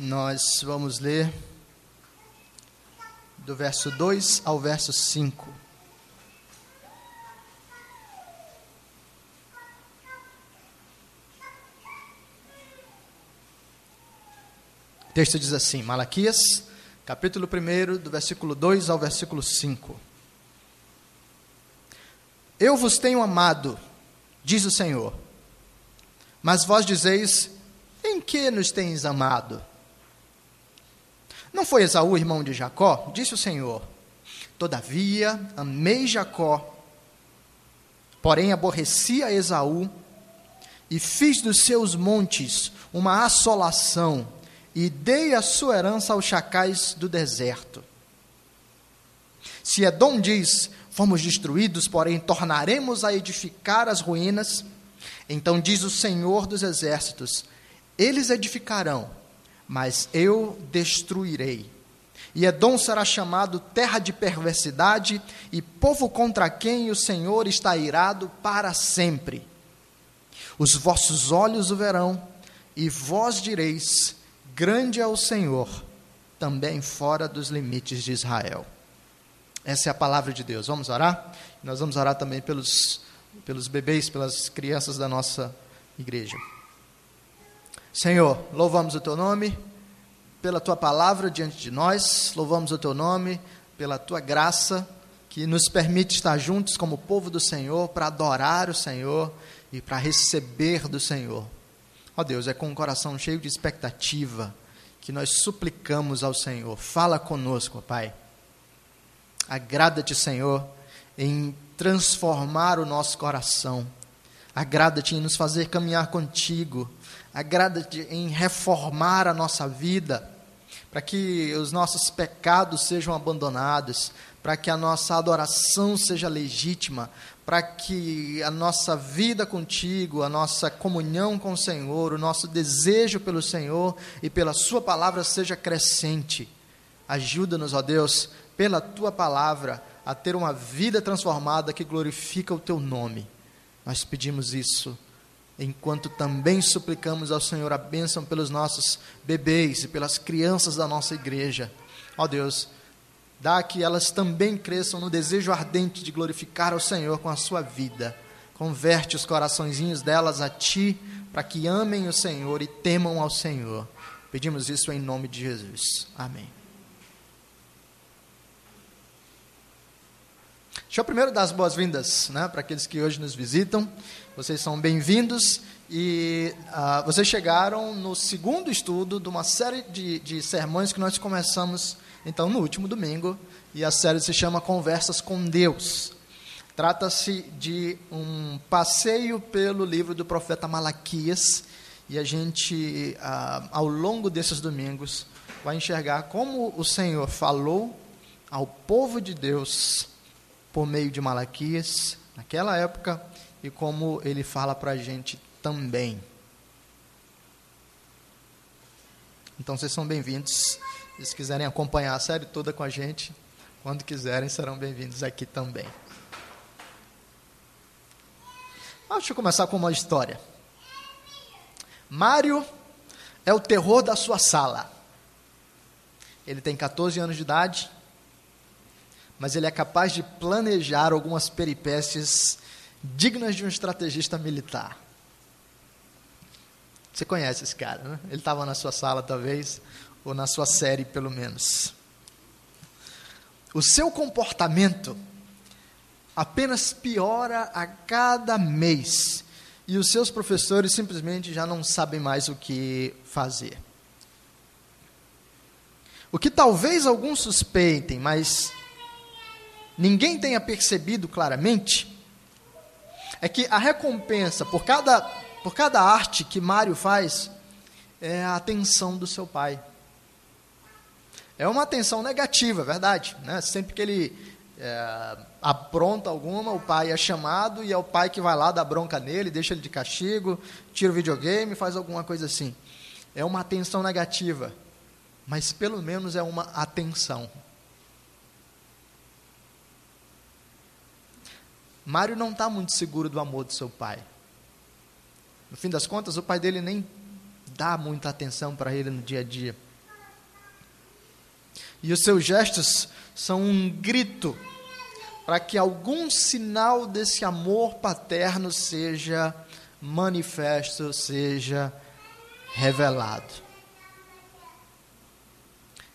Nós vamos ler do verso 2 ao verso 5. O texto diz assim, Malaquias, capítulo 1, do versículo 2 ao versículo 5. Eu vos tenho amado, diz o Senhor, mas vós dizeis, em que nos tens amado? Não foi Esaú irmão de Jacó? Disse o Senhor. Todavia, amei Jacó, porém aborreci a Esaú, e fiz dos seus montes uma assolação, e dei a sua herança aos chacais do deserto. Se Edom diz: Fomos destruídos, porém tornaremos a edificar as ruínas, então diz o Senhor dos exércitos: Eles edificarão, mas eu destruirei. E Edom será chamado terra de perversidade e povo contra quem o Senhor está irado para sempre. Os vossos olhos o verão, e vós direis: Grande é o Senhor, também fora dos limites de Israel. Essa é a palavra de Deus. Vamos orar? Nós vamos orar também pelos, pelos bebês, pelas crianças da nossa igreja. Senhor, louvamos o teu nome pela tua palavra diante de nós, louvamos o teu nome pela tua graça que nos permite estar juntos como povo do Senhor para adorar o Senhor e para receber do Senhor. Ó Deus, é com um coração cheio de expectativa que nós suplicamos ao Senhor. Fala conosco, Pai. Agrada-te, Senhor, em transformar o nosso coração. Agrada-te em nos fazer caminhar contigo agrada-te em reformar a nossa vida, para que os nossos pecados sejam abandonados, para que a nossa adoração seja legítima, para que a nossa vida contigo, a nossa comunhão com o Senhor, o nosso desejo pelo Senhor e pela Sua palavra seja crescente. Ajuda-nos, ó Deus, pela Tua palavra, a ter uma vida transformada que glorifica o Teu nome. Nós pedimos isso enquanto também suplicamos ao Senhor a bênção pelos nossos bebês e pelas crianças da nossa igreja. Ó Deus, dá que elas também cresçam no desejo ardente de glorificar ao Senhor com a sua vida. Converte os coraçõezinhos delas a Ti, para que amem o Senhor e temam ao Senhor. Pedimos isso em nome de Jesus. Amém. Deixa eu primeiro dar as boas-vindas né, para aqueles que hoje nos visitam. Vocês são bem-vindos e uh, vocês chegaram no segundo estudo de uma série de, de sermões que nós começamos então no último domingo e a série se chama Conversas com Deus. Trata-se de um passeio pelo livro do profeta Malaquias e a gente, uh, ao longo desses domingos, vai enxergar como o Senhor falou ao povo de Deus por meio de Malaquias naquela época e como ele fala para a gente também. Então vocês são bem-vindos. Se quiserem acompanhar a série toda com a gente, quando quiserem, serão bem-vindos aqui também. deixa eu começar com uma história. Mário é o terror da sua sala. Ele tem 14 anos de idade, mas ele é capaz de planejar algumas peripécias dignas de um estrategista militar. Você conhece esse cara, né? Ele estava na sua sala, talvez, ou na sua série, pelo menos. O seu comportamento apenas piora a cada mês e os seus professores simplesmente já não sabem mais o que fazer. O que talvez alguns suspeitem, mas ninguém tenha percebido claramente, é que a recompensa por cada, por cada arte que Mário faz é a atenção do seu pai. É uma atenção negativa, é verdade. Né? Sempre que ele é, apronta alguma, o pai é chamado e é o pai que vai lá dar bronca nele, deixa ele de castigo, tira o videogame, faz alguma coisa assim. É uma atenção negativa, mas pelo menos é uma atenção. Mário não está muito seguro do amor do seu pai. No fim das contas, o pai dele nem dá muita atenção para ele no dia a dia. E os seus gestos são um grito para que algum sinal desse amor paterno seja manifesto, seja revelado.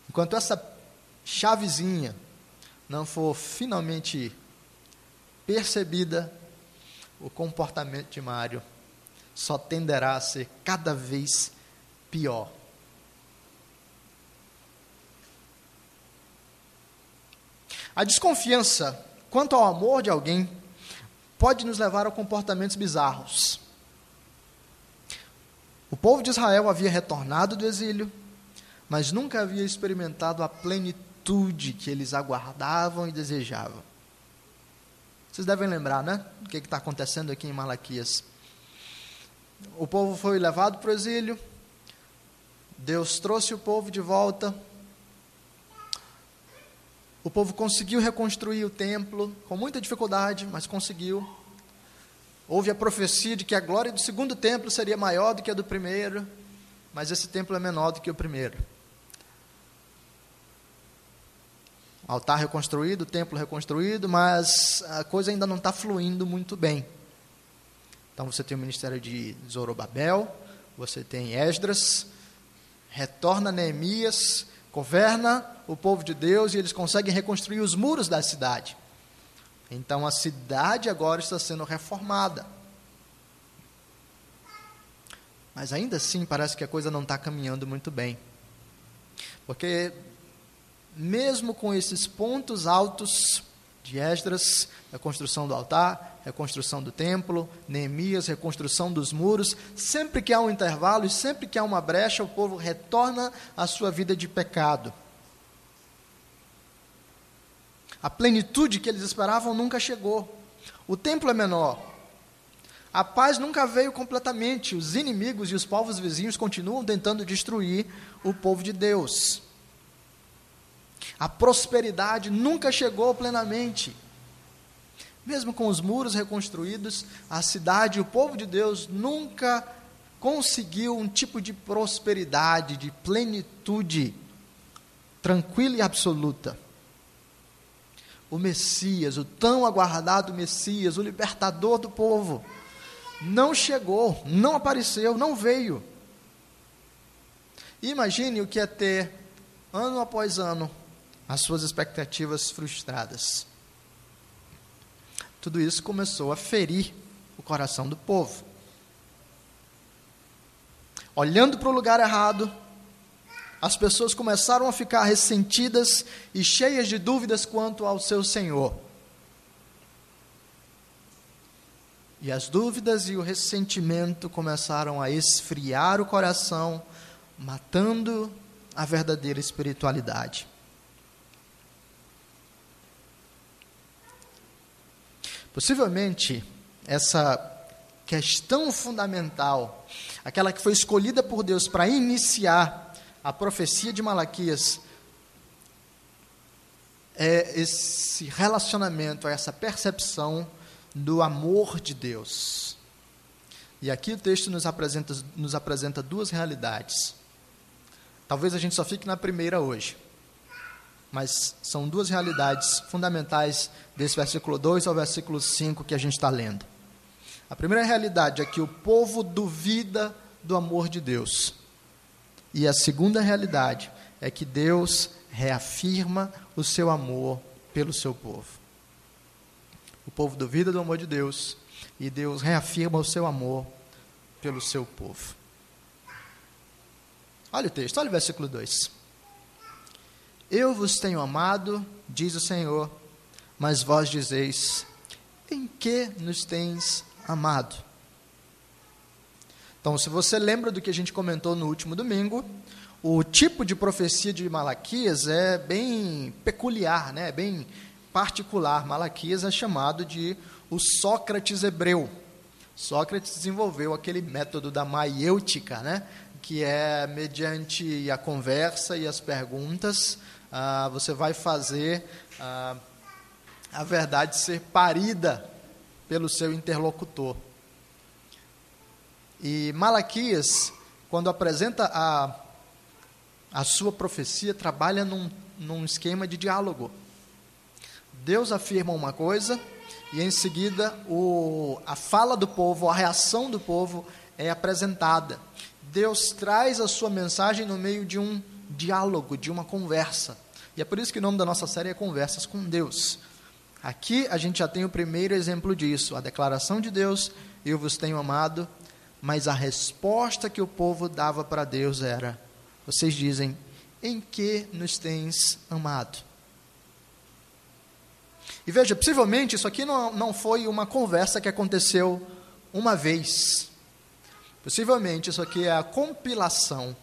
Enquanto essa chavezinha não for finalmente percebida, o comportamento de Mário só tenderá a ser cada vez pior. A desconfiança quanto ao amor de alguém pode nos levar a comportamentos bizarros. O povo de Israel havia retornado do exílio, mas nunca havia experimentado a plenitude que eles aguardavam e desejavam. Vocês devem lembrar, né? O que está acontecendo aqui em Malaquias. O povo foi levado para o exílio, Deus trouxe o povo de volta, o povo conseguiu reconstruir o templo, com muita dificuldade, mas conseguiu. Houve a profecia de que a glória do segundo templo seria maior do que a do primeiro, mas esse templo é menor do que o primeiro. Altar reconstruído, templo reconstruído, mas a coisa ainda não está fluindo muito bem. Então você tem o ministério de Zorobabel, você tem Esdras, retorna Neemias, governa o povo de Deus e eles conseguem reconstruir os muros da cidade. Então a cidade agora está sendo reformada. Mas ainda assim parece que a coisa não está caminhando muito bem. Porque mesmo com esses pontos altos de Esdras, a construção do altar, reconstrução do templo, Neemias, reconstrução dos muros, sempre que há um intervalo e sempre que há uma brecha, o povo retorna à sua vida de pecado. A plenitude que eles esperavam nunca chegou. O templo é menor. A paz nunca veio completamente. Os inimigos e os povos vizinhos continuam tentando destruir o povo de Deus. A prosperidade nunca chegou plenamente. Mesmo com os muros reconstruídos, a cidade, o povo de Deus nunca conseguiu um tipo de prosperidade, de plenitude tranquila e absoluta. O Messias, o tão aguardado Messias, o libertador do povo, não chegou, não apareceu, não veio. Imagine o que é ter, ano após ano, as suas expectativas frustradas. Tudo isso começou a ferir o coração do povo. Olhando para o lugar errado, as pessoas começaram a ficar ressentidas e cheias de dúvidas quanto ao seu Senhor. E as dúvidas e o ressentimento começaram a esfriar o coração, matando a verdadeira espiritualidade. Possivelmente, essa questão fundamental, aquela que foi escolhida por Deus para iniciar a profecia de Malaquias, é esse relacionamento, essa percepção do amor de Deus. E aqui o texto nos apresenta, nos apresenta duas realidades. Talvez a gente só fique na primeira hoje mas são duas realidades fundamentais desse versículo 2 ao versículo 5 que a gente está lendo. A primeira realidade é que o povo duvida do amor de Deus. E a segunda realidade é que Deus reafirma o seu amor pelo seu povo. O povo duvida do amor de Deus e Deus reafirma o seu amor pelo seu povo. Olha o texto, olha o versículo 2. Eu vos tenho amado, diz o Senhor, mas vós dizeis: em que nos tens amado? Então, se você lembra do que a gente comentou no último domingo, o tipo de profecia de Malaquias é bem peculiar, né? bem particular. Malaquias é chamado de o Sócrates hebreu. Sócrates desenvolveu aquele método da maiêutica, né? que é mediante a conversa e as perguntas, ah, você vai fazer ah, a verdade ser parida pelo seu interlocutor. E Malaquias, quando apresenta a, a sua profecia trabalha num, num esquema de diálogo. Deus afirma uma coisa e em seguida o, a fala do povo, a reação do povo é apresentada. Deus traz a sua mensagem no meio de um diálogo, de uma conversa. E é por isso que o nome da nossa série é Conversas com Deus. Aqui a gente já tem o primeiro exemplo disso, a declaração de Deus: Eu vos tenho amado, mas a resposta que o povo dava para Deus era: Vocês dizem, em que nos tens amado? E veja, possivelmente isso aqui não, não foi uma conversa que aconteceu uma vez. Possivelmente isso aqui é a compilação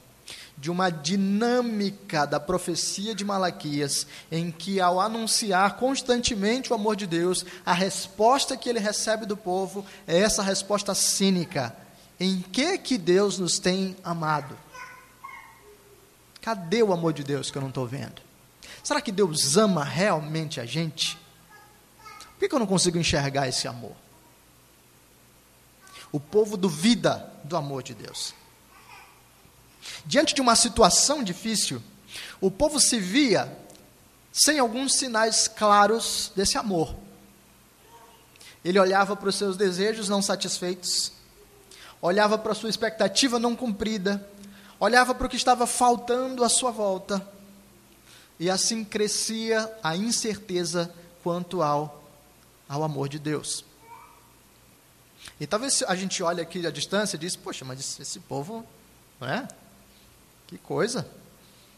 de uma dinâmica da profecia de Malaquias, em que, ao anunciar constantemente o amor de Deus, a resposta que ele recebe do povo é essa resposta cínica: em que que Deus nos tem amado? Cadê o amor de Deus que eu não estou vendo? Será que Deus ama realmente a gente? Por que, que eu não consigo enxergar esse amor? O povo duvida do amor de Deus. Diante de uma situação difícil, o povo se via sem alguns sinais claros desse amor. Ele olhava para os seus desejos não satisfeitos, olhava para a sua expectativa não cumprida, olhava para o que estava faltando à sua volta, e assim crescia a incerteza quanto ao, ao amor de Deus. E talvez a gente olhe aqui à distância e diz, poxa, mas esse povo, não é? Que coisa!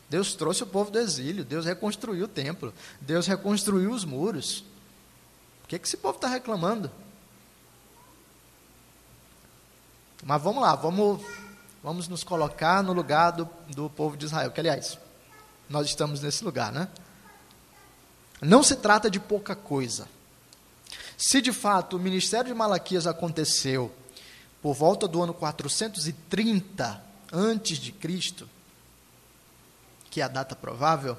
Deus trouxe o povo do exílio, Deus reconstruiu o templo, Deus reconstruiu os muros. O que, que esse povo está reclamando? Mas vamos lá, vamos, vamos nos colocar no lugar do, do povo de Israel, que aliás, nós estamos nesse lugar, né? Não se trata de pouca coisa. Se de fato o ministério de Malaquias aconteceu por volta do ano 430 antes de Cristo, que é a data provável,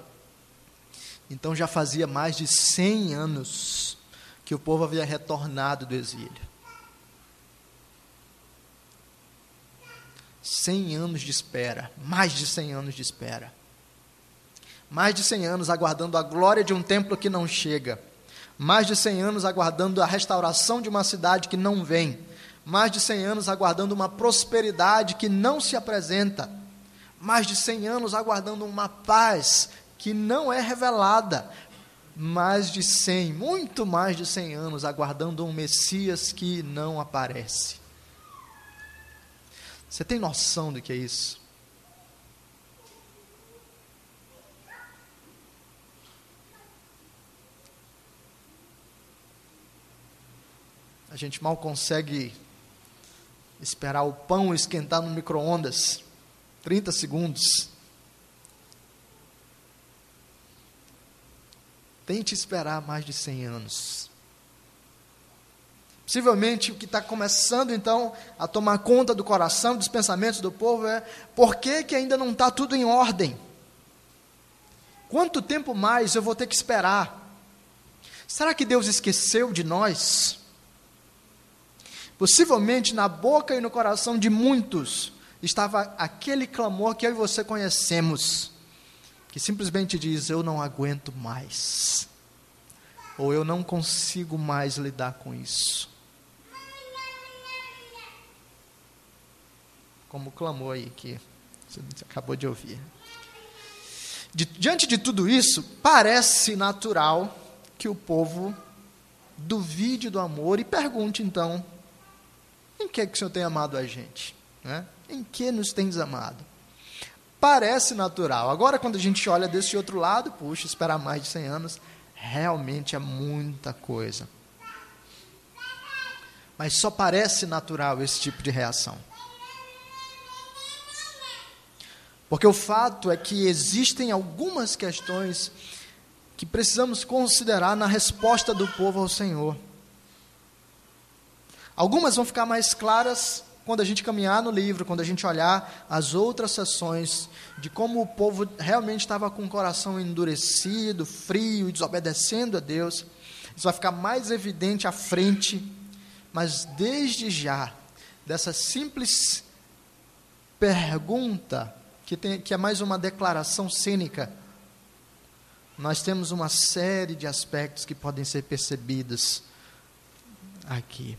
então já fazia mais de 100 anos que o povo havia retornado do exílio. 100 anos de espera, mais de 100 anos de espera. Mais de 100 anos aguardando a glória de um templo que não chega. Mais de 100 anos aguardando a restauração de uma cidade que não vem. Mais de 100 anos aguardando uma prosperidade que não se apresenta mais de 100 anos aguardando uma paz que não é revelada, mais de 100, muito mais de 100 anos aguardando um Messias que não aparece. Você tem noção do que é isso? A gente mal consegue esperar o pão esquentar no micro-ondas. 30 segundos. Tente esperar mais de 100 anos. Possivelmente o que está começando então a tomar conta do coração, dos pensamentos do povo é: por que, que ainda não está tudo em ordem? Quanto tempo mais eu vou ter que esperar? Será que Deus esqueceu de nós? Possivelmente na boca e no coração de muitos, estava aquele clamor que eu e você conhecemos, que simplesmente diz: Eu não aguento mais, ou eu não consigo mais lidar com isso. Como clamou aí que você acabou de ouvir. De, diante de tudo isso, parece natural que o povo duvide do amor e pergunte então: em que é que o Senhor tem amado a gente? Né? Em que nos tens amado? Parece natural. Agora, quando a gente olha desse outro lado, puxa, esperar mais de 100 anos, realmente é muita coisa. Mas só parece natural esse tipo de reação. Porque o fato é que existem algumas questões que precisamos considerar na resposta do povo ao Senhor. Algumas vão ficar mais claras quando a gente caminhar no livro, quando a gente olhar as outras sessões de como o povo realmente estava com o coração endurecido, frio e desobedecendo a Deus, isso vai ficar mais evidente à frente, mas desde já, dessa simples pergunta que, tem, que é mais uma declaração cênica, nós temos uma série de aspectos que podem ser percebidos aqui.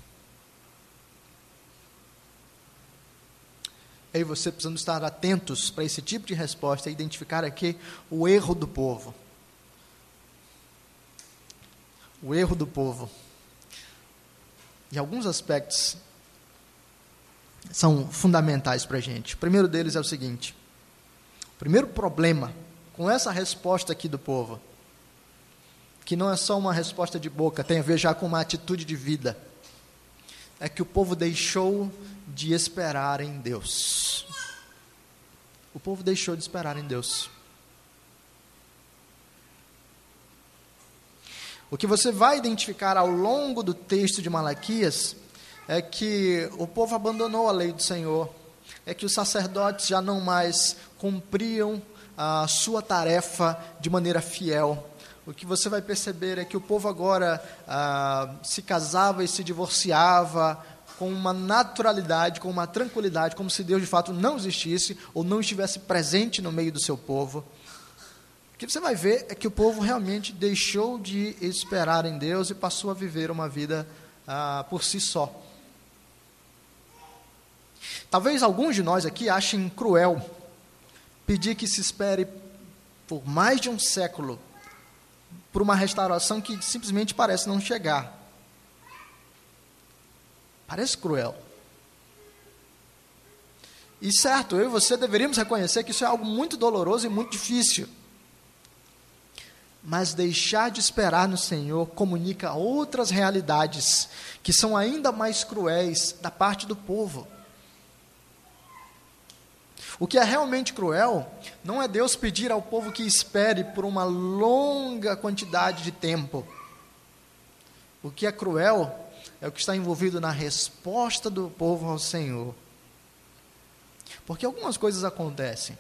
Eu e você precisamos estar atentos para esse tipo de resposta e identificar aqui o erro do povo. O erro do povo. E alguns aspectos são fundamentais para a gente. O primeiro deles é o seguinte: o primeiro problema com essa resposta aqui do povo, que não é só uma resposta de boca, tem a ver já com uma atitude de vida, é que o povo deixou de esperar em Deus. O povo deixou de esperar em Deus. O que você vai identificar ao longo do texto de Malaquias é que o povo abandonou a lei do Senhor, é que os sacerdotes já não mais cumpriam a sua tarefa de maneira fiel. O que você vai perceber é que o povo agora ah, se casava e se divorciava com uma naturalidade, com uma tranquilidade, como se Deus de fato não existisse ou não estivesse presente no meio do seu povo. O que você vai ver é que o povo realmente deixou de esperar em Deus e passou a viver uma vida ah, por si só. Talvez alguns de nós aqui achem cruel pedir que se espere por mais de um século por uma restauração que simplesmente parece não chegar. Parece cruel. E certo, eu e você deveríamos reconhecer que isso é algo muito doloroso e muito difícil. Mas deixar de esperar no Senhor comunica outras realidades que são ainda mais cruéis da parte do povo. O que é realmente cruel não é Deus pedir ao povo que espere por uma longa quantidade de tempo. O que é cruel é o que está envolvido na resposta do povo ao Senhor. Porque algumas coisas acontecem.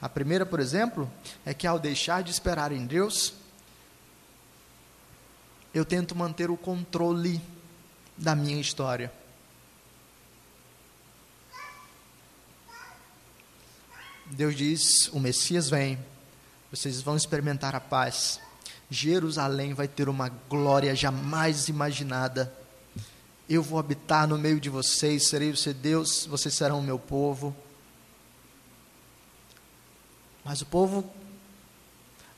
A primeira, por exemplo, é que ao deixar de esperar em Deus, eu tento manter o controle da minha história. Deus diz: o Messias vem, vocês vão experimentar a paz. Jerusalém vai ter uma glória jamais imaginada. Eu vou habitar no meio de vocês, serei o seu Deus, vocês serão o meu povo. Mas o povo,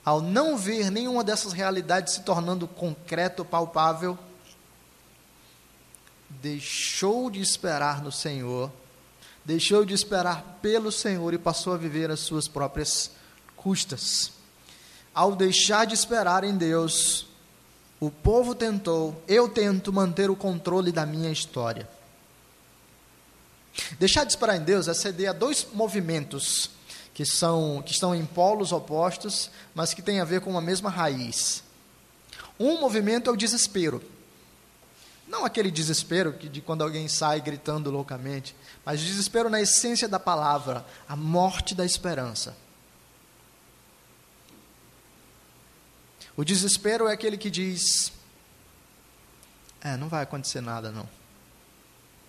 ao não ver nenhuma dessas realidades se tornando concreto, palpável, deixou de esperar no Senhor deixou de esperar pelo Senhor e passou a viver as suas próprias custas. Ao deixar de esperar em Deus, o povo tentou, eu tento manter o controle da minha história. Deixar de esperar em Deus é ceder a dois movimentos que são que estão em polos opostos, mas que têm a ver com uma mesma raiz. Um movimento é o desespero. Não aquele desespero que de quando alguém sai gritando loucamente, mas desespero na essência da palavra, a morte da esperança. O desespero é aquele que diz: É, não vai acontecer nada, não.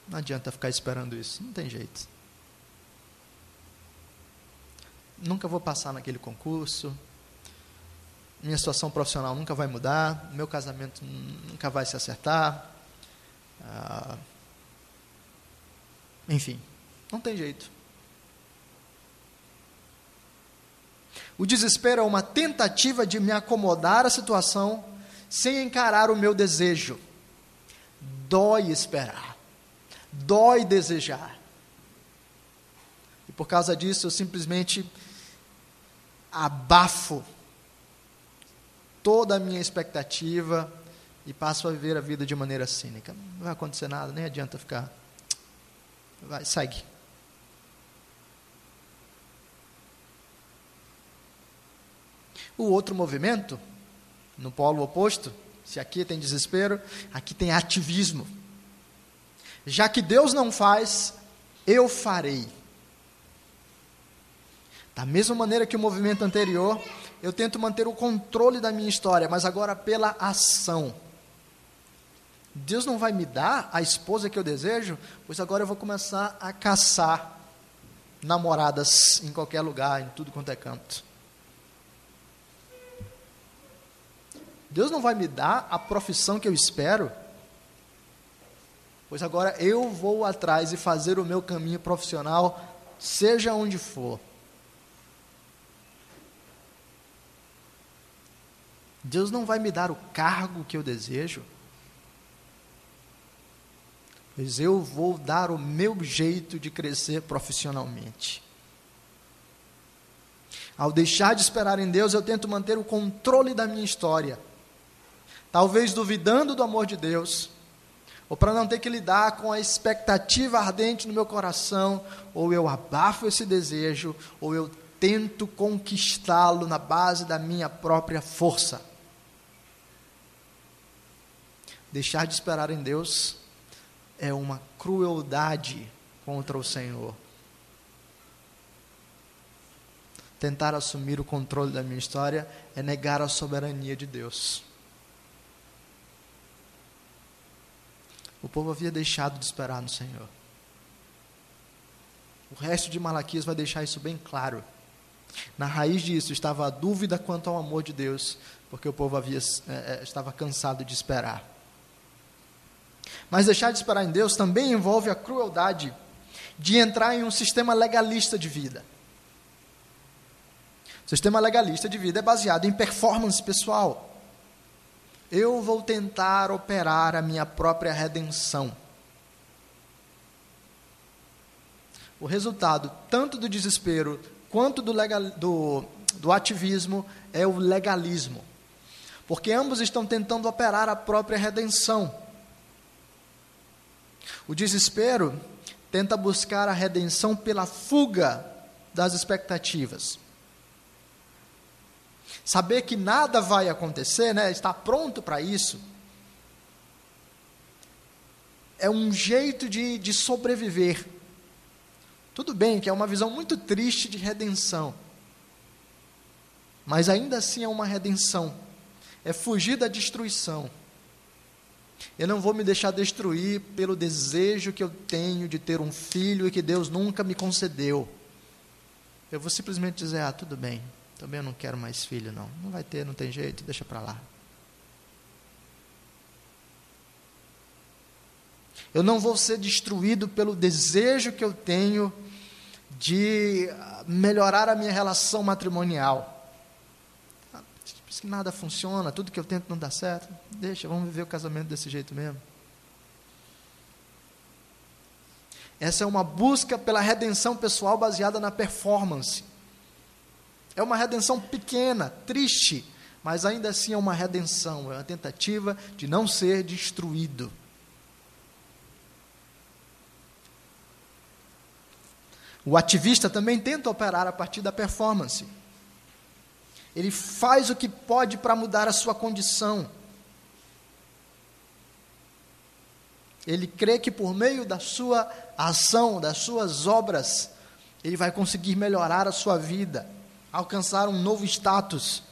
Não adianta ficar esperando isso, não tem jeito. Nunca vou passar naquele concurso, minha situação profissional nunca vai mudar, meu casamento nunca vai se acertar, ah, enfim, não tem jeito. O desespero é uma tentativa de me acomodar à situação sem encarar o meu desejo. Dói esperar, dói desejar. E por causa disso eu simplesmente abafo toda a minha expectativa e passo a viver a vida de maneira cínica. Não vai acontecer nada, nem adianta ficar. Vai, segue. O outro movimento, no polo oposto, se aqui tem desespero, aqui tem ativismo. Já que Deus não faz, eu farei. Da mesma maneira que o movimento anterior, eu tento manter o controle da minha história, mas agora pela ação. Deus não vai me dar a esposa que eu desejo, pois agora eu vou começar a caçar namoradas em qualquer lugar, em tudo quanto é canto. Deus não vai me dar a profissão que eu espero, pois agora eu vou atrás e fazer o meu caminho profissional, seja onde for. Deus não vai me dar o cargo que eu desejo, pois eu vou dar o meu jeito de crescer profissionalmente. Ao deixar de esperar em Deus, eu tento manter o controle da minha história. Talvez duvidando do amor de Deus, ou para não ter que lidar com a expectativa ardente no meu coração, ou eu abafo esse desejo, ou eu tento conquistá-lo na base da minha própria força. Deixar de esperar em Deus é uma crueldade contra o Senhor. Tentar assumir o controle da minha história é negar a soberania de Deus. O povo havia deixado de esperar no Senhor. O resto de Malaquias vai deixar isso bem claro. Na raiz disso estava a dúvida quanto ao amor de Deus, porque o povo havia, é, estava cansado de esperar. Mas deixar de esperar em Deus também envolve a crueldade de entrar em um sistema legalista de vida. O sistema legalista de vida é baseado em performance pessoal. Eu vou tentar operar a minha própria redenção. O resultado, tanto do desespero quanto do, legal, do, do ativismo, é o legalismo. Porque ambos estão tentando operar a própria redenção. O desespero tenta buscar a redenção pela fuga das expectativas. Saber que nada vai acontecer, né, estar pronto para isso, é um jeito de, de sobreviver. Tudo bem que é uma visão muito triste de redenção, mas ainda assim é uma redenção, é fugir da destruição. Eu não vou me deixar destruir pelo desejo que eu tenho de ter um filho e que Deus nunca me concedeu. Eu vou simplesmente dizer: ah, tudo bem, também eu não quero mais filho, não. Não vai ter, não tem jeito, deixa para lá. Eu não vou ser destruído pelo desejo que eu tenho de melhorar a minha relação matrimonial que nada funciona, tudo que eu tento não dá certo. Deixa, vamos viver o casamento desse jeito mesmo. Essa é uma busca pela redenção pessoal baseada na performance. É uma redenção pequena, triste, mas ainda assim é uma redenção, é uma tentativa de não ser destruído. O ativista também tenta operar a partir da performance. Ele faz o que pode para mudar a sua condição. Ele crê que por meio da sua ação, das suas obras, ele vai conseguir melhorar a sua vida, alcançar um novo status.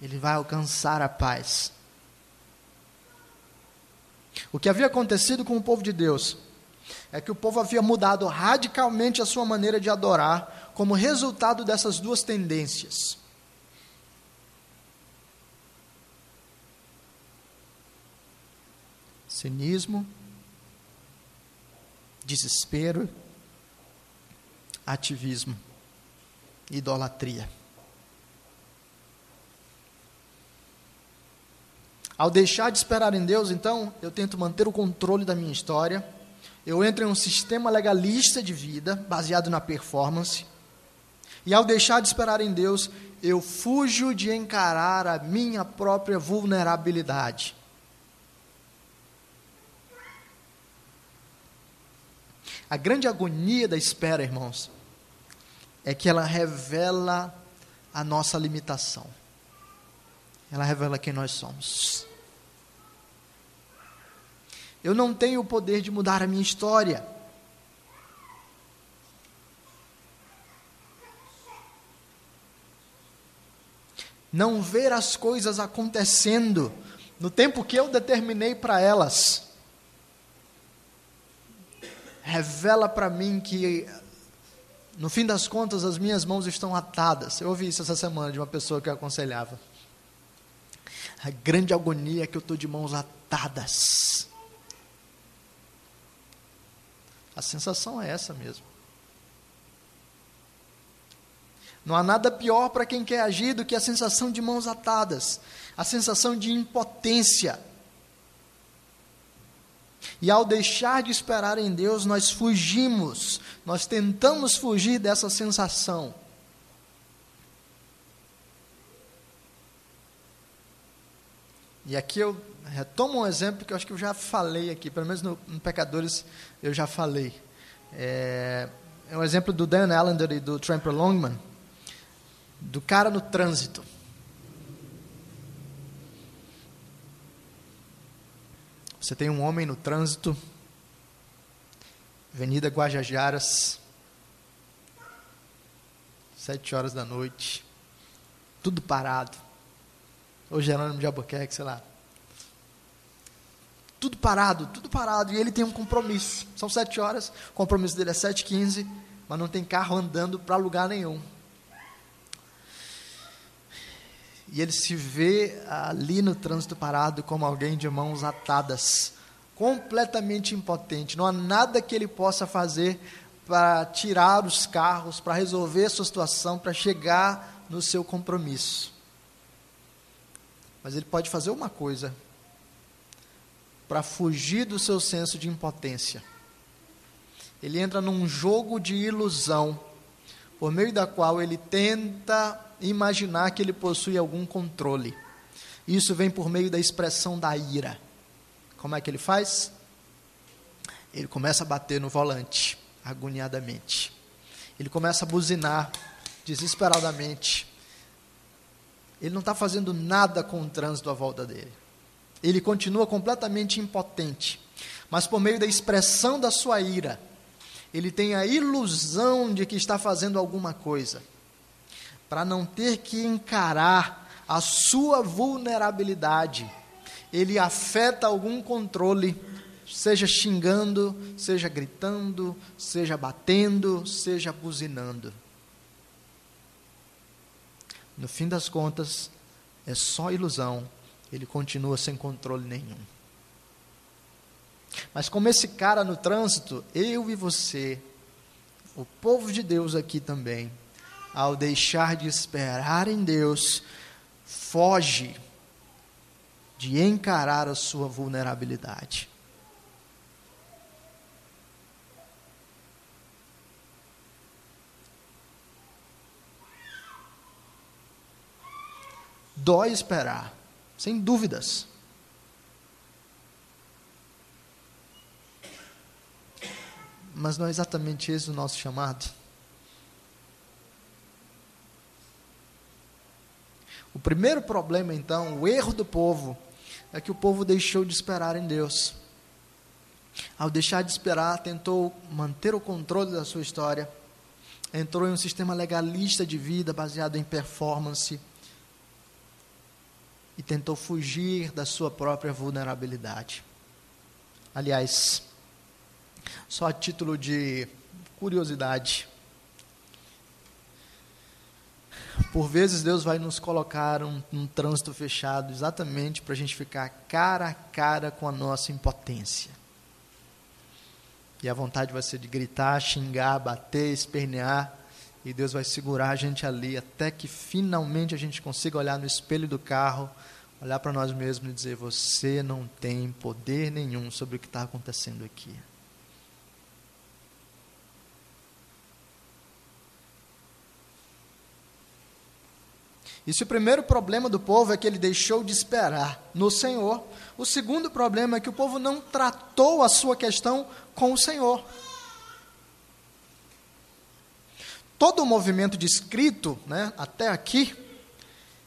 Ele vai alcançar a paz. O que havia acontecido com o povo de Deus é que o povo havia mudado radicalmente a sua maneira de adorar como resultado dessas duas tendências. Cinismo, desespero, ativismo, idolatria. Ao deixar de esperar em Deus, então, eu tento manter o controle da minha história. Eu entro em um sistema legalista de vida, baseado na performance. E ao deixar de esperar em Deus, eu fujo de encarar a minha própria vulnerabilidade. A grande agonia da espera, irmãos, é que ela revela a nossa limitação. Ela revela quem nós somos. Eu não tenho o poder de mudar a minha história. Não ver as coisas acontecendo no tempo que eu determinei para elas. Revela para mim que, no fim das contas, as minhas mãos estão atadas. Eu ouvi isso essa semana de uma pessoa que eu aconselhava. A grande agonia é que eu estou de mãos atadas. A sensação é essa mesmo. Não há nada pior para quem quer agir do que a sensação de mãos atadas, a sensação de impotência. E ao deixar de esperar em Deus, nós fugimos, nós tentamos fugir dessa sensação. E aqui eu retomo um exemplo que eu acho que eu já falei aqui, pelo menos no, no Pecadores eu já falei. É, é um exemplo do Dan Allender e do Tramper Longman, do cara no trânsito. Você tem um homem no trânsito, Avenida Guajajaras, sete horas da noite, tudo parado. Ou Jerônimo de Albuquerque, sei lá. Tudo parado, tudo parado. E ele tem um compromisso. São sete horas, o compromisso dele é sete quinze, mas não tem carro andando para lugar nenhum. E ele se vê ali no trânsito parado como alguém de mãos atadas, completamente impotente. Não há nada que ele possa fazer para tirar os carros, para resolver a sua situação, para chegar no seu compromisso. Mas ele pode fazer uma coisa para fugir do seu senso de impotência. Ele entra num jogo de ilusão, por meio da qual ele tenta imaginar que ele possui algum controle. Isso vem por meio da expressão da ira. Como é que ele faz? Ele começa a bater no volante, agoniadamente. Ele começa a buzinar, desesperadamente. Ele não está fazendo nada com o trânsito à volta dele. Ele continua completamente impotente. Mas por meio da expressão da sua ira, ele tem a ilusão de que está fazendo alguma coisa para não ter que encarar a sua vulnerabilidade. Ele afeta algum controle, seja xingando, seja gritando, seja batendo, seja buzinando. No fim das contas, é só ilusão, ele continua sem controle nenhum. Mas como esse cara no trânsito, eu e você, o povo de Deus aqui também, ao deixar de esperar em Deus, foge de encarar a sua vulnerabilidade. Dói esperar, sem dúvidas. Mas não é exatamente esse o nosso chamado. O primeiro problema, então, o erro do povo, é que o povo deixou de esperar em Deus. Ao deixar de esperar, tentou manter o controle da sua história, entrou em um sistema legalista de vida baseado em performance e tentou fugir da sua própria vulnerabilidade. Aliás, só a título de curiosidade, Por vezes Deus vai nos colocar um, um trânsito fechado exatamente para a gente ficar cara a cara com a nossa impotência. E a vontade vai ser de gritar, xingar, bater, espernear. E Deus vai segurar a gente ali até que finalmente a gente consiga olhar no espelho do carro, olhar para nós mesmos e dizer: Você não tem poder nenhum sobre o que está acontecendo aqui. E se o primeiro problema do povo é que ele deixou de esperar no Senhor, o segundo problema é que o povo não tratou a sua questão com o Senhor. Todo o movimento descrito, né, até aqui,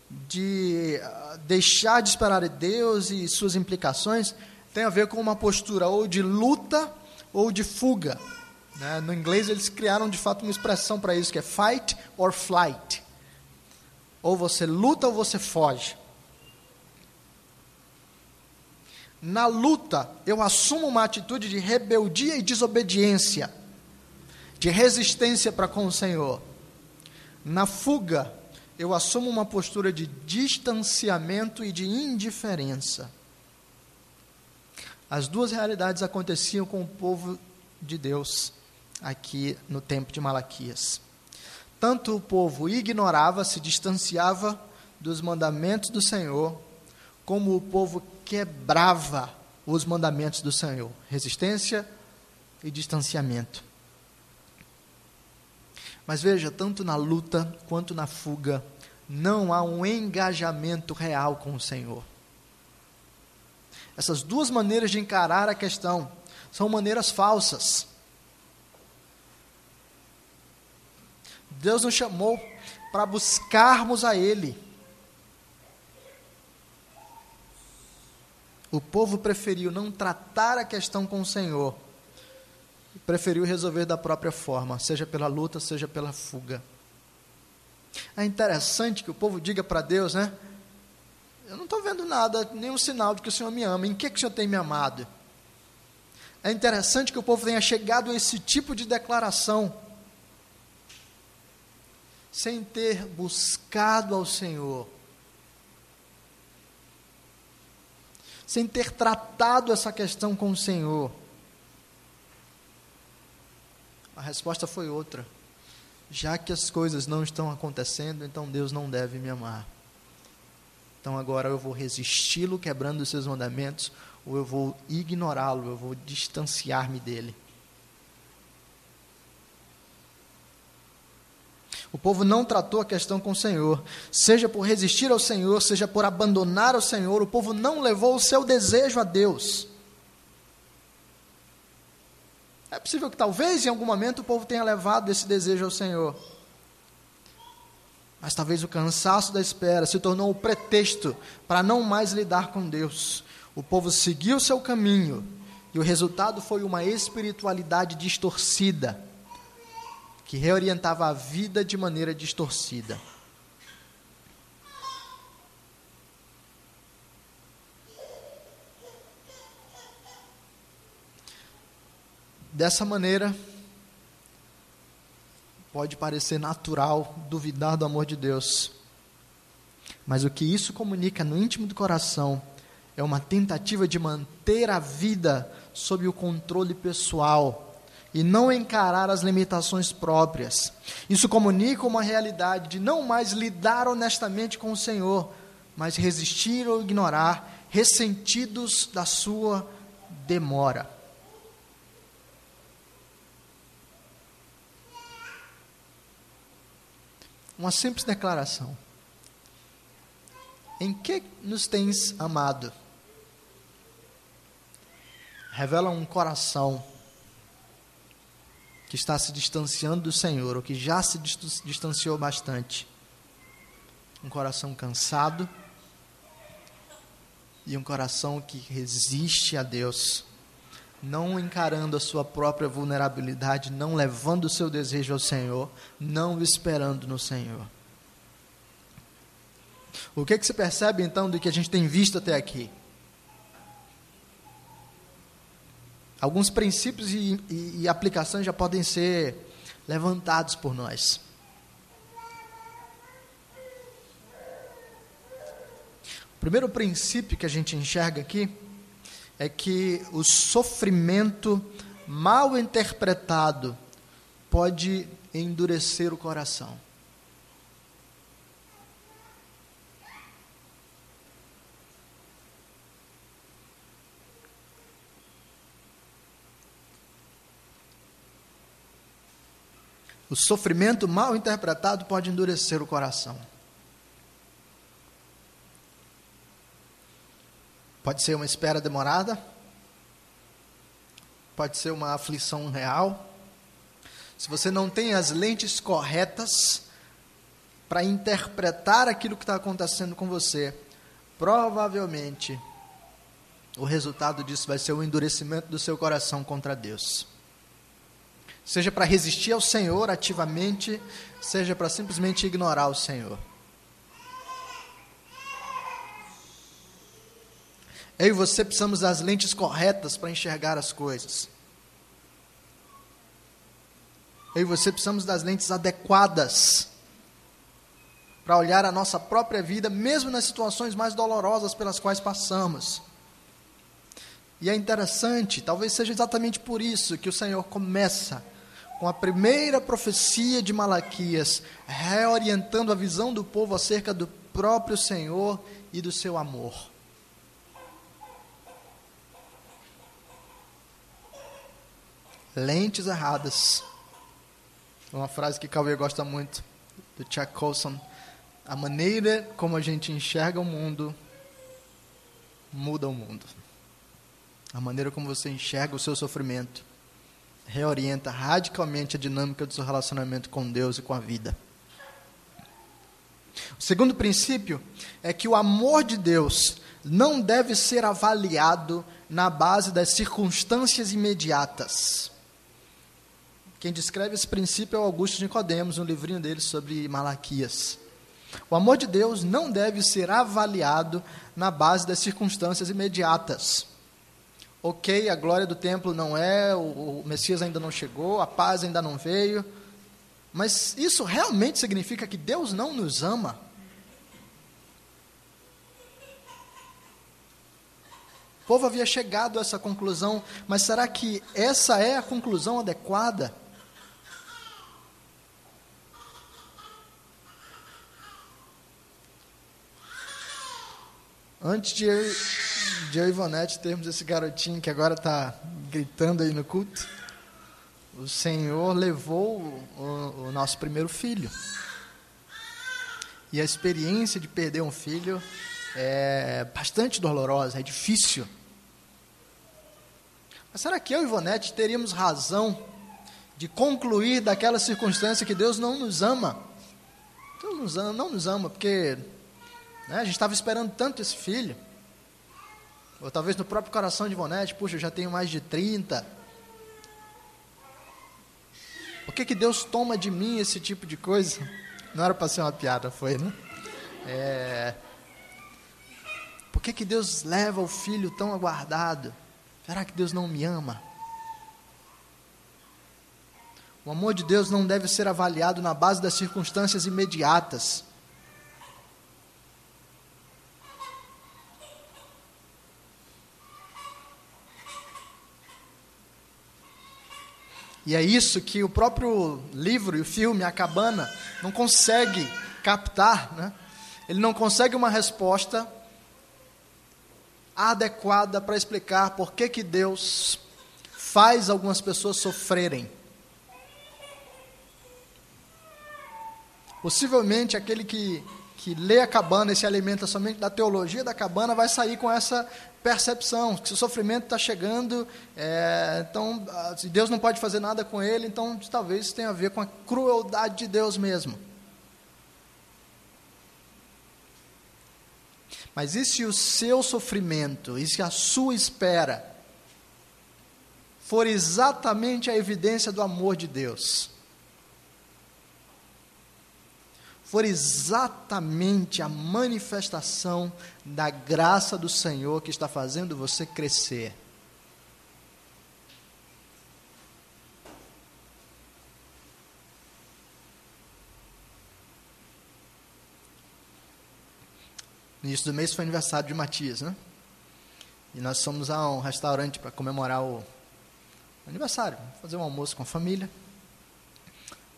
de ah, deixar de esperar em Deus e suas implicações, tem a ver com uma postura ou de luta ou de fuga. Né? No inglês, eles criaram de fato uma expressão para isso, que é fight or flight. Ou você luta ou você foge. Na luta, eu assumo uma atitude de rebeldia e desobediência, de resistência para com o Senhor. Na fuga, eu assumo uma postura de distanciamento e de indiferença. As duas realidades aconteciam com o povo de Deus aqui no tempo de Malaquias. Tanto o povo ignorava, se distanciava dos mandamentos do Senhor, como o povo quebrava os mandamentos do Senhor. Resistência e distanciamento. Mas veja, tanto na luta quanto na fuga, não há um engajamento real com o Senhor. Essas duas maneiras de encarar a questão são maneiras falsas. Deus nos chamou para buscarmos a Ele. O povo preferiu não tratar a questão com o Senhor, preferiu resolver da própria forma, seja pela luta, seja pela fuga. É interessante que o povo diga para Deus, né? Eu não estou vendo nada, nenhum sinal de que o Senhor me ama. Em que, que o Senhor tem me amado? É interessante que o povo tenha chegado a esse tipo de declaração, sem ter buscado ao Senhor. sem ter tratado essa questão com o Senhor? A resposta foi outra. Já que as coisas não estão acontecendo, então Deus não deve me amar. Então agora eu vou resisti-lo quebrando os seus mandamentos, ou eu vou ignorá-lo, eu vou distanciar-me dele. O povo não tratou a questão com o Senhor. Seja por resistir ao Senhor, seja por abandonar o Senhor, o povo não levou o seu desejo a Deus. É possível que talvez em algum momento o povo tenha levado esse desejo ao Senhor. Mas talvez o cansaço da espera se tornou o pretexto para não mais lidar com Deus. O povo seguiu seu caminho e o resultado foi uma espiritualidade distorcida que reorientava a vida de maneira distorcida. Dessa maneira, pode parecer natural duvidar do amor de Deus, mas o que isso comunica no íntimo do coração é uma tentativa de manter a vida sob o controle pessoal e não encarar as limitações próprias. Isso comunica uma realidade de não mais lidar honestamente com o Senhor, mas resistir ou ignorar, ressentidos da sua demora. Uma simples declaração. Em que nos tens amado? Revela um coração que está se distanciando do Senhor, ou que já se distanciou bastante. Um coração cansado e um coração que resiste a Deus, não encarando a sua própria vulnerabilidade, não levando o seu desejo ao Senhor, não esperando no Senhor. O que, é que se percebe então do que a gente tem visto até aqui? Alguns princípios e, e, e aplicações já podem ser levantados por nós. O primeiro princípio que a gente enxerga aqui é que o sofrimento mal interpretado pode endurecer o coração. O sofrimento mal interpretado pode endurecer o coração. Pode ser uma espera demorada, pode ser uma aflição real. Se você não tem as lentes corretas para interpretar aquilo que está acontecendo com você, provavelmente o resultado disso vai ser o endurecimento do seu coração contra Deus seja para resistir ao Senhor ativamente, seja para simplesmente ignorar o Senhor. Eu e você precisamos das lentes corretas para enxergar as coisas. Eu e você precisamos das lentes adequadas para olhar a nossa própria vida, mesmo nas situações mais dolorosas pelas quais passamos. E é interessante, talvez seja exatamente por isso que o Senhor começa com a primeira profecia de Malaquias, reorientando a visão do povo acerca do próprio Senhor e do seu amor. Lentes erradas. Uma frase que Cauê gosta muito, do Chuck Colson. A maneira como a gente enxerga o mundo muda o mundo. A maneira como você enxerga o seu sofrimento reorienta radicalmente a dinâmica do seu relacionamento com Deus e com a vida. O segundo princípio é que o amor de Deus não deve ser avaliado na base das circunstâncias imediatas. Quem descreve esse princípio é o Augusto Nicodemos, no livrinho dele sobre Malaquias. O amor de Deus não deve ser avaliado na base das circunstâncias imediatas. Ok, a glória do templo não é, o, o Messias ainda não chegou, a paz ainda não veio, mas isso realmente significa que Deus não nos ama? O povo havia chegado a essa conclusão, mas será que essa é a conclusão adequada? Antes de de eu e Ivonete termos esse garotinho que agora está gritando aí no culto, o Senhor levou o, o nosso primeiro filho. E a experiência de perder um filho é bastante dolorosa, é difícil. Mas será que eu e Ivonete teríamos razão de concluir daquela circunstância que Deus não nos ama? Deus nos ama, não nos ama, porque né, a gente estava esperando tanto esse filho. Ou talvez no próprio coração de Ivonete, puxa, eu já tenho mais de 30. Por que, que Deus toma de mim esse tipo de coisa? Não era para ser uma piada, foi, né? É... Por que, que Deus leva o filho tão aguardado? Será que Deus não me ama? O amor de Deus não deve ser avaliado na base das circunstâncias imediatas. E é isso que o próprio livro e o filme, A Cabana, não consegue captar. Né? Ele não consegue uma resposta adequada para explicar por que, que Deus faz algumas pessoas sofrerem. Possivelmente aquele que, que lê a cabana e se alimenta somente da teologia da cabana vai sair com essa percepção, que o sofrimento está chegando, é, então, ah, se Deus não pode fazer nada com ele, então talvez tenha a ver com a crueldade de Deus mesmo. Mas e se o seu sofrimento, e se a sua espera for exatamente a evidência do amor de Deus? For exatamente a manifestação da graça do Senhor que está fazendo você crescer. No início do mês foi aniversário de Matias, né? E nós fomos a um restaurante para comemorar o aniversário, fazer um almoço com a família.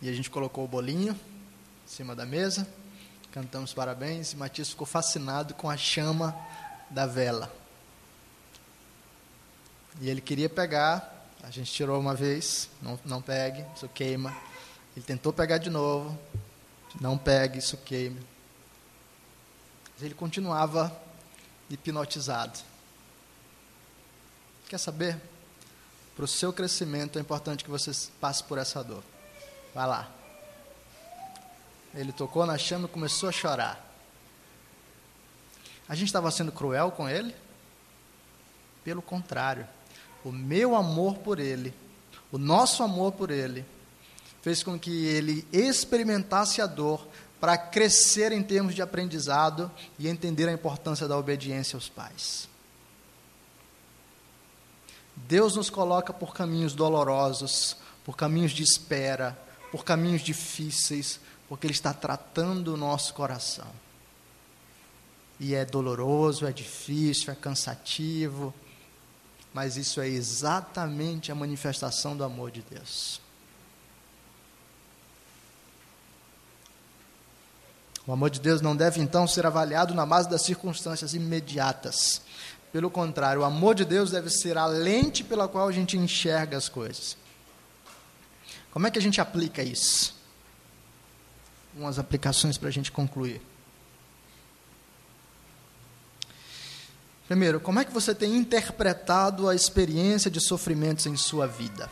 E a gente colocou o bolinho em cima da mesa, cantamos parabéns, e Matias ficou fascinado com a chama da vela. E ele queria pegar, a gente tirou uma vez, não, não pegue, isso queima. Ele tentou pegar de novo, não pegue, isso queima. Mas ele continuava hipnotizado. Quer saber? Para o seu crescimento é importante que você passe por essa dor. Vai lá. Ele tocou na chama e começou a chorar. A gente estava sendo cruel com ele? Pelo contrário, o meu amor por ele, o nosso amor por ele, fez com que ele experimentasse a dor para crescer em termos de aprendizado e entender a importância da obediência aos pais. Deus nos coloca por caminhos dolorosos, por caminhos de espera, por caminhos difíceis, porque Ele está tratando o nosso coração. E é doloroso, é difícil, é cansativo, mas isso é exatamente a manifestação do amor de Deus. O amor de Deus não deve então ser avaliado na base das circunstâncias imediatas. Pelo contrário, o amor de Deus deve ser a lente pela qual a gente enxerga as coisas. Como é que a gente aplica isso? Umas aplicações para a gente concluir. Primeiro, como é que você tem interpretado a experiência de sofrimentos em sua vida?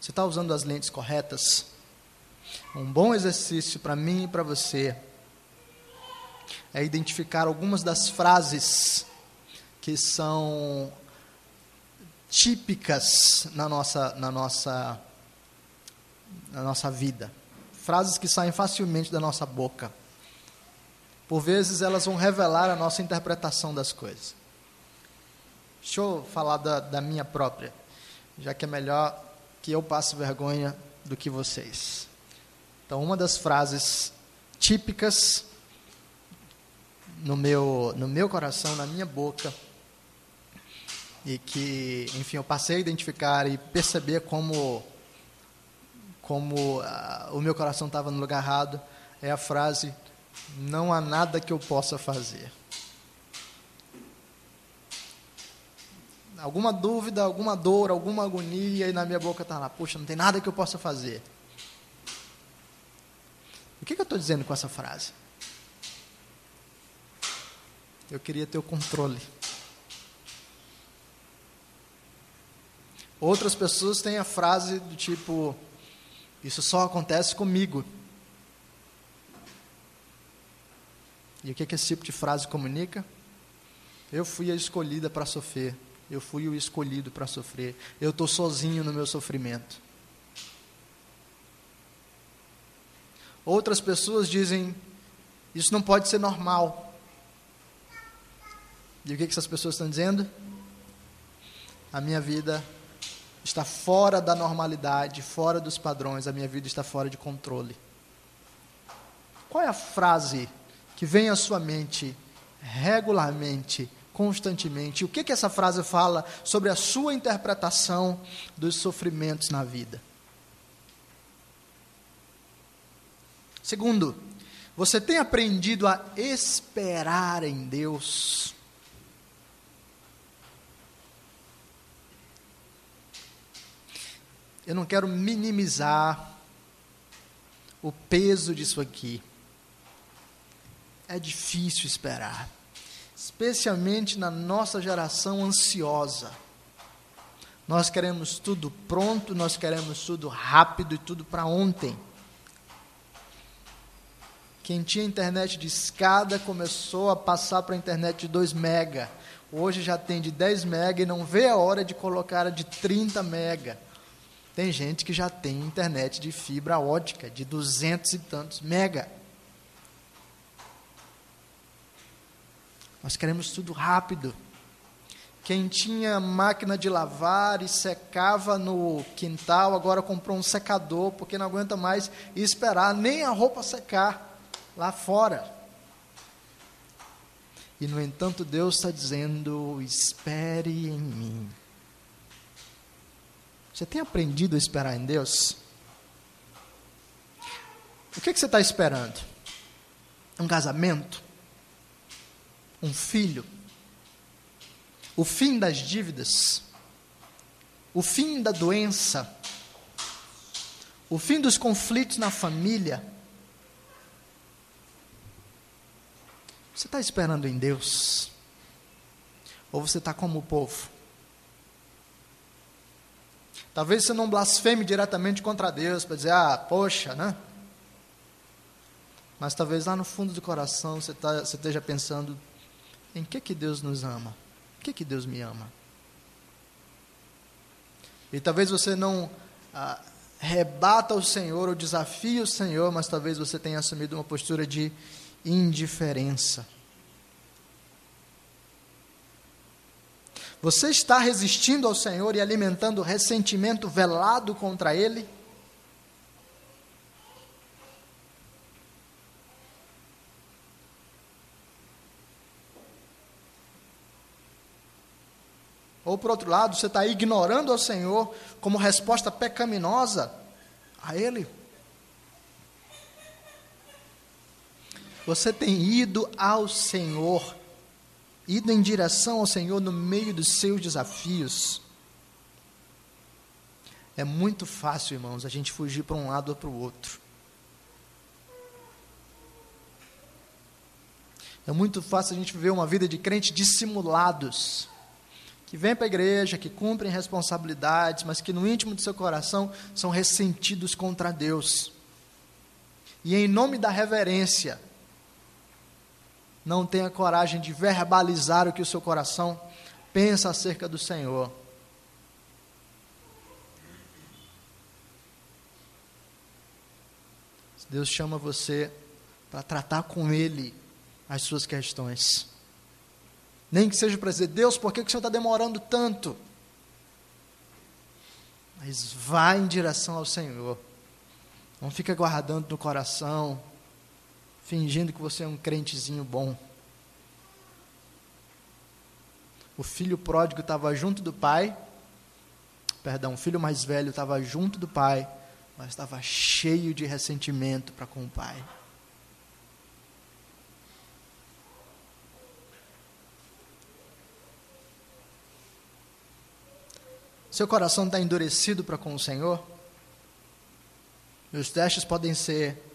Você está usando as lentes corretas? Um bom exercício para mim e para você é identificar algumas das frases que são típicas na nossa, na nossa, na nossa vida. Frases que saem facilmente da nossa boca. Por vezes elas vão revelar a nossa interpretação das coisas. Deixa eu falar da, da minha própria, já que é melhor que eu passe vergonha do que vocês. Então, uma das frases típicas no meu, no meu coração, na minha boca, e que, enfim, eu passei a identificar e perceber como, como uh, o meu coração estava no lugar errado, é a frase: Não há nada que eu possa fazer. Alguma dúvida, alguma dor, alguma agonia, e na minha boca está lá: Puxa, não tem nada que eu possa fazer. O que, que eu estou dizendo com essa frase? Eu queria ter o controle. Outras pessoas têm a frase do tipo: Isso só acontece comigo. E o que, que esse tipo de frase comunica? Eu fui a escolhida para sofrer. Eu fui o escolhido para sofrer. Eu estou sozinho no meu sofrimento. Outras pessoas dizem: Isso não pode ser normal. E o que, que essas pessoas estão dizendo? A minha vida está fora da normalidade, fora dos padrões, a minha vida está fora de controle. Qual é a frase que vem à sua mente regularmente, constantemente? O que, que essa frase fala sobre a sua interpretação dos sofrimentos na vida? Segundo, você tem aprendido a esperar em Deus. Eu não quero minimizar o peso disso aqui. É difícil esperar, especialmente na nossa geração ansiosa. Nós queremos tudo pronto, nós queremos tudo rápido e tudo para ontem. Quem tinha internet de escada começou a passar para a internet de 2 mega. Hoje já tem de 10 mega e não vê a hora de colocar a de 30 mega. Tem gente que já tem internet de fibra ótica de 200 e tantos mega. Nós queremos tudo rápido. Quem tinha máquina de lavar e secava no quintal, agora comprou um secador, porque não aguenta mais esperar nem a roupa secar lá fora. E, no entanto, Deus está dizendo: espere em mim. Você tem aprendido a esperar em Deus? O que, que você está esperando? Um casamento? Um filho? O fim das dívidas? O fim da doença? O fim dos conflitos na família? Você está esperando em Deus? Ou você está como o povo? Talvez você não blasfeme diretamente contra Deus para dizer, ah, poxa, né? Mas talvez lá no fundo do coração você, tá, você esteja pensando: em que que Deus nos ama? Em que que Deus me ama? E talvez você não ah, rebata o Senhor ou desafie o Senhor, mas talvez você tenha assumido uma postura de indiferença. Você está resistindo ao Senhor e alimentando ressentimento velado contra Ele? Ou por outro lado, você está ignorando ao Senhor como resposta pecaminosa a Ele? Você tem ido ao Senhor, ido em direção ao Senhor no meio dos seus desafios. É muito fácil, irmãos, a gente fugir para um lado ou para o outro. É muito fácil a gente viver uma vida de crente dissimulados que vêm para a igreja, que cumprem responsabilidades, mas que no íntimo do seu coração são ressentidos contra Deus. E em nome da reverência, não tem a coragem de verbalizar o que o seu coração pensa acerca do Senhor. Deus chama você para tratar com Ele as suas questões. Nem que seja para dizer, Deus, por que, que o Senhor está demorando tanto? Mas vá em direção ao Senhor. Não fica guardando no coração, fingindo que você é um crentezinho bom. O filho pródigo estava junto do pai, perdão, o filho mais velho estava junto do pai, mas estava cheio de ressentimento para com o pai. Seu coração está endurecido para com o Senhor? Os testes podem ser: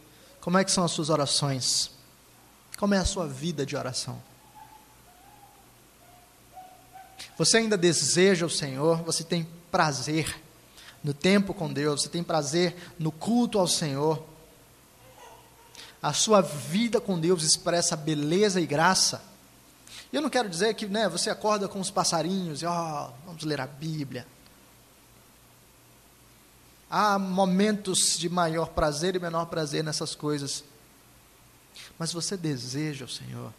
como é que são as suas orações? Como é a sua vida de oração? Você ainda deseja o Senhor? Você tem prazer no tempo com Deus? Você tem prazer no culto ao Senhor? A sua vida com Deus expressa beleza e graça? Eu não quero dizer que né, você acorda com os passarinhos e, ó, oh, vamos ler a Bíblia. Há momentos de maior prazer e menor prazer nessas coisas. Mas você deseja o Senhor.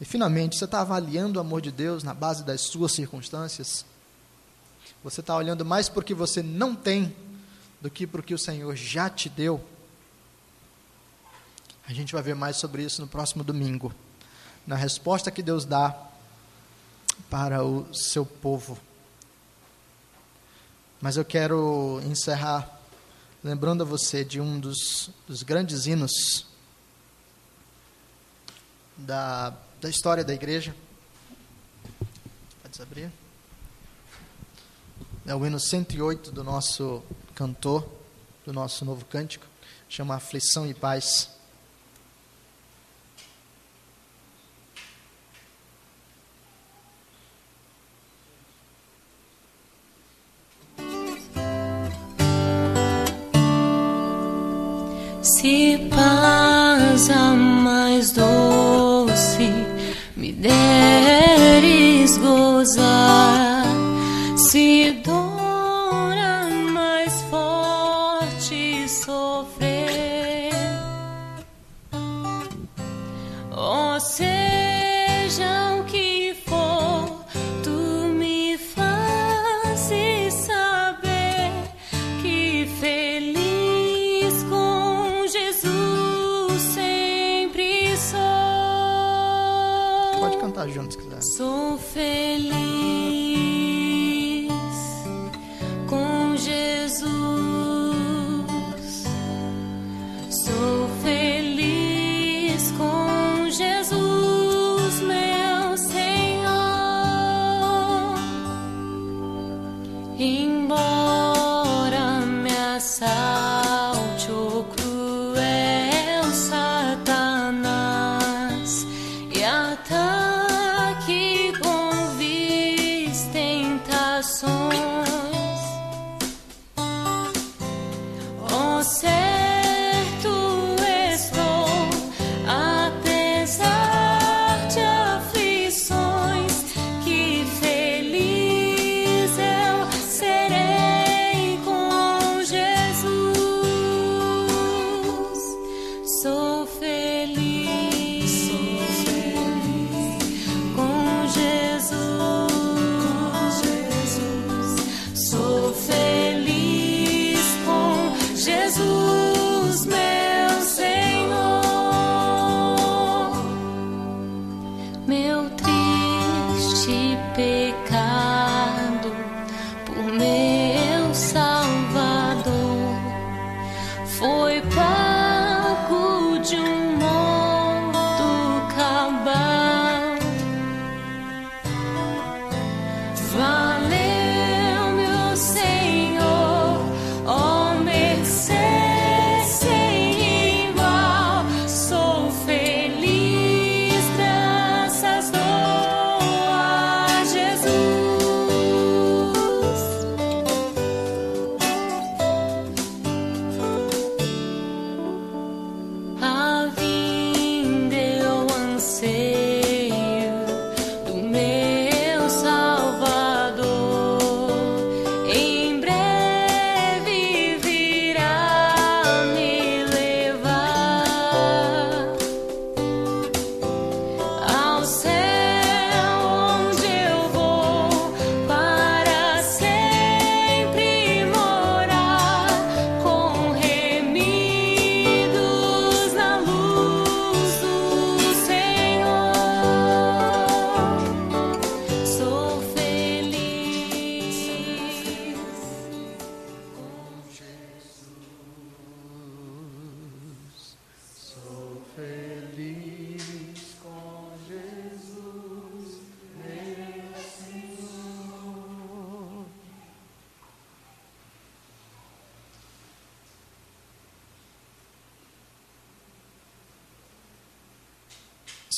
E finalmente, você está avaliando o amor de Deus na base das suas circunstâncias? Você está olhando mais para o que você não tem do que para o que o Senhor já te deu? A gente vai ver mais sobre isso no próximo domingo. Na resposta que Deus dá para o seu povo. Mas eu quero encerrar lembrando a você de um dos, dos grandes hinos da, da história da igreja. Pode abrir? É o hino 108 do nosso cantor, do nosso novo cântico, chama Aflição e Paz. Se paz a mais doce me deres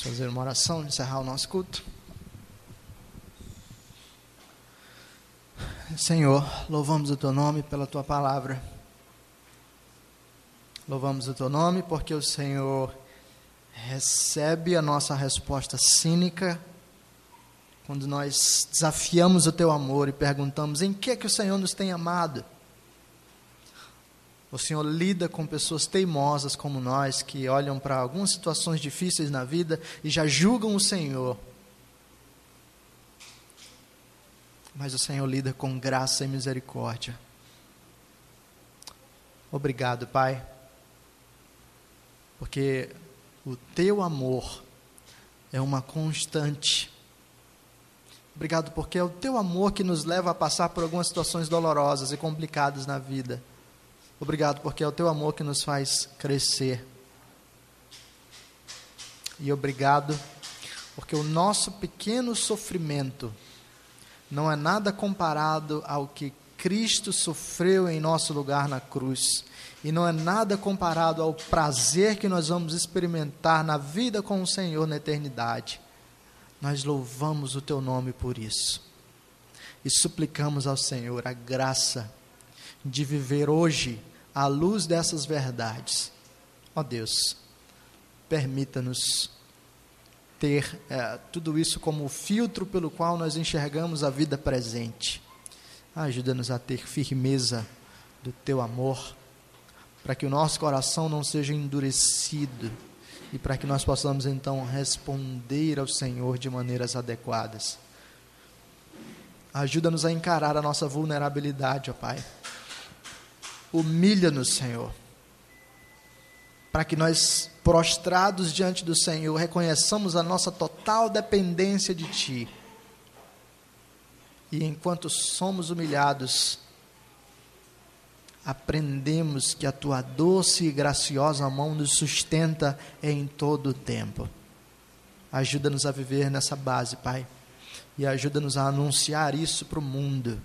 fazer uma oração, encerrar o nosso culto. Senhor, louvamos o teu nome pela tua palavra. Louvamos o teu nome porque o Senhor recebe a nossa resposta cínica quando nós desafiamos o teu amor e perguntamos em que é que o Senhor nos tem amado. O Senhor lida com pessoas teimosas como nós que olham para algumas situações difíceis na vida e já julgam o Senhor. Mas o Senhor lida com graça e misericórdia. Obrigado, Pai porque o teu amor é uma constante. Obrigado, porque é o teu amor que nos leva a passar por algumas situações dolorosas e complicadas na vida. Obrigado, porque é o teu amor que nos faz crescer. E obrigado, porque o nosso pequeno sofrimento não é nada comparado ao que Cristo sofreu em nosso lugar na cruz. E não é nada comparado ao prazer que nós vamos experimentar na vida com o Senhor na eternidade. Nós louvamos o teu nome por isso. E suplicamos ao Senhor a graça de viver hoje à luz dessas verdades. Ó Deus, permita-nos ter eh, tudo isso como filtro pelo qual nós enxergamos a vida presente. Ajuda-nos a ter firmeza do teu amor para que o nosso coração não seja endurecido e para que nós possamos então responder ao Senhor de maneiras adequadas. Ajuda-nos a encarar a nossa vulnerabilidade, ó Pai. Humilha-nos, Senhor, para que nós, prostrados diante do Senhor, reconheçamos a nossa total dependência de Ti. E enquanto somos humilhados, aprendemos que a tua doce e graciosa mão nos sustenta em todo o tempo. Ajuda-nos a viver nessa base, Pai, e ajuda-nos a anunciar isso para o mundo,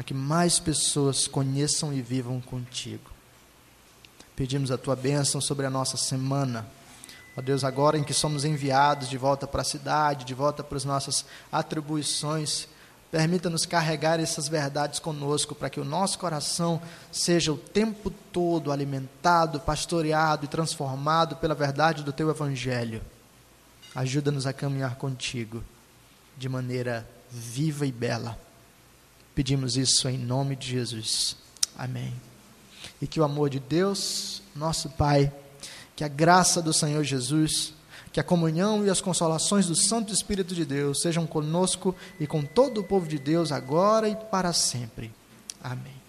para que mais pessoas conheçam e vivam contigo. Pedimos a tua bênção sobre a nossa semana. Ó Deus, agora em que somos enviados de volta para a cidade, de volta para as nossas atribuições, Permita-nos carregar essas verdades conosco, para que o nosso coração seja o tempo todo alimentado, pastoreado e transformado pela verdade do Teu Evangelho. Ajuda-nos a caminhar contigo de maneira viva e bela. Pedimos isso em nome de Jesus. Amém. E que o amor de Deus, nosso Pai, que a graça do Senhor Jesus, que a comunhão e as consolações do Santo Espírito de Deus sejam conosco e com todo o povo de Deus agora e para sempre. Amém.